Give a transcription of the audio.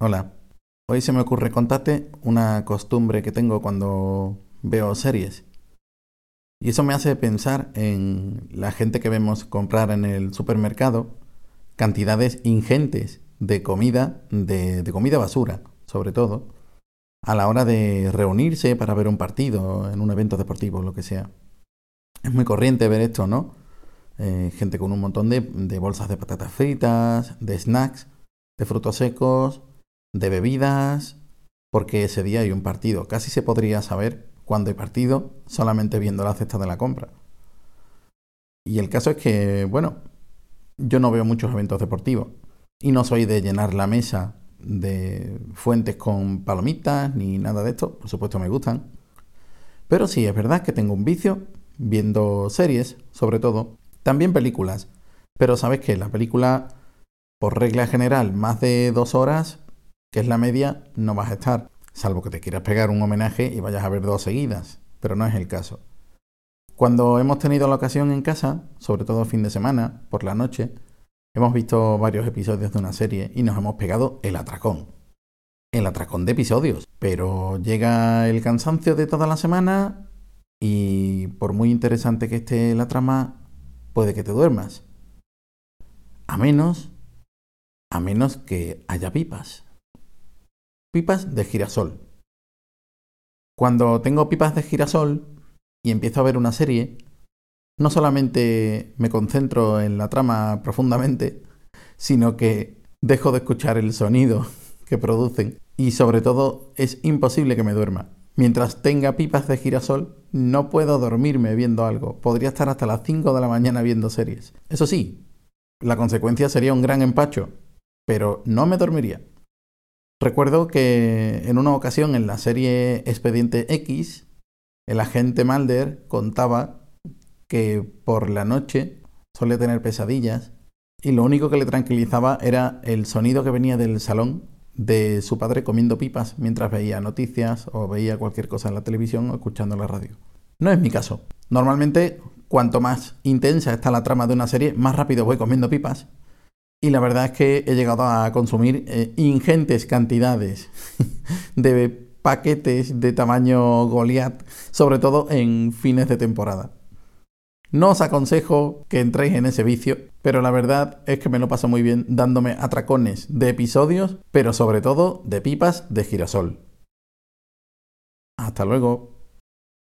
Hola. Hoy se me ocurre contarte una costumbre que tengo cuando veo series. Y eso me hace pensar en la gente que vemos comprar en el supermercado cantidades ingentes de comida, de, comida basura, sobre todo, a la hora de reunirse para ver un partido, en un evento deportivo, lo que sea. Es muy corriente ver esto, ¿no? Eh, gente con un montón de bolsas de patatas fritas, de snacks, de frutos secos, de bebidas, porque ese día hay un partido. Casi se podría saber cuándo hay partido solamente viendo la cesta de la compra. Y el caso es que, bueno, yo no veo muchos eventos deportivos y no soy de llenar la mesa de fuentes con palomitas ni nada de esto. Por supuesto me gustan. Pero sí, es verdad que tengo un vicio viendo series, sobre todo. También películas. Pero sabes que la película, por regla general, más de dos horas, que es la media, no vas a estar, salvo que te quieras pegar un homenaje y vayas a ver dos seguidas, pero no es el caso. Cuando hemos tenido la ocasión en casa, sobre todo fin de semana, por la noche, hemos visto varios episodios de una serie y nos hemos pegado el atracón. El atracón de episodios. Pero llega el cansancio de toda la semana y por muy interesante que esté la trama, puede que te duermas. A menos, a menos que haya pipas pipas de girasol. Cuando tengo pipas de girasol y empiezo a ver una serie, no solamente me concentro en la trama profundamente, sino que dejo de escuchar el sonido que producen y sobre todo es imposible que me duerma. Mientras tenga pipas de girasol, no puedo dormirme viendo algo. Podría estar hasta las 5 de la mañana viendo series. Eso sí, la consecuencia sería un gran empacho, pero no me dormiría. Recuerdo que en una ocasión en la serie Expediente X, el agente Mulder contaba que por la noche solía tener pesadillas y lo único que le tranquilizaba era el sonido que venía del salón de su padre comiendo pipas mientras veía noticias o veía cualquier cosa en la televisión o escuchando la radio. No es mi caso. Normalmente, cuanto más intensa está la trama de una serie, más rápido voy comiendo pipas y la verdad es que he llegado a consumir eh, ingentes cantidades de paquetes de tamaño Goliath, sobre todo en fines de temporada. No os aconsejo que entréis en ese vicio, pero la verdad es que me lo paso muy bien dándome atracones de episodios, pero sobre todo de pipas de girasol. Hasta luego.